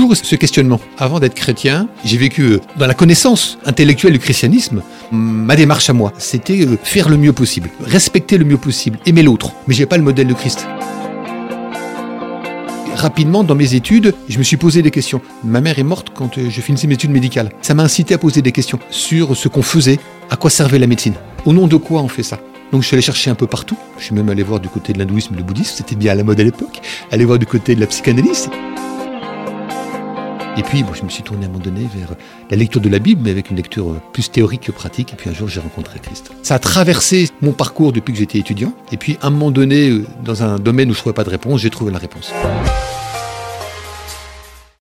toujours ce questionnement. Avant d'être chrétien, j'ai vécu euh, dans la connaissance intellectuelle du christianisme. Ma démarche à moi, c'était euh, faire le mieux possible, respecter le mieux possible, aimer l'autre. Mais j'ai pas le modèle de Christ rapidement dans mes études, je me suis posé des questions. Ma mère est morte quand euh, je finissais mes études médicales. Ça m'a incité à poser des questions sur ce qu'on faisait, à quoi servait la médecine, au nom de quoi on fait ça? Donc je suis allé chercher un peu partout. Je suis même allé voir du côté de l'hindouisme et le bouddhisme, c'était bien à la mode à l'époque. Aller voir du côté de la psychanalyse. Et puis, je me suis tourné à un moment donné vers la lecture de la Bible, mais avec une lecture euh, plus théorique que pratique. Et puis un jour, j'ai rencontré Christ. Ça a traversé mon parcours depuis que j'étais étudiant. Et puis, à un moment donné, euh, dans un domaine où je ne trouvais pas de réponse, j'ai trouvé la réponse.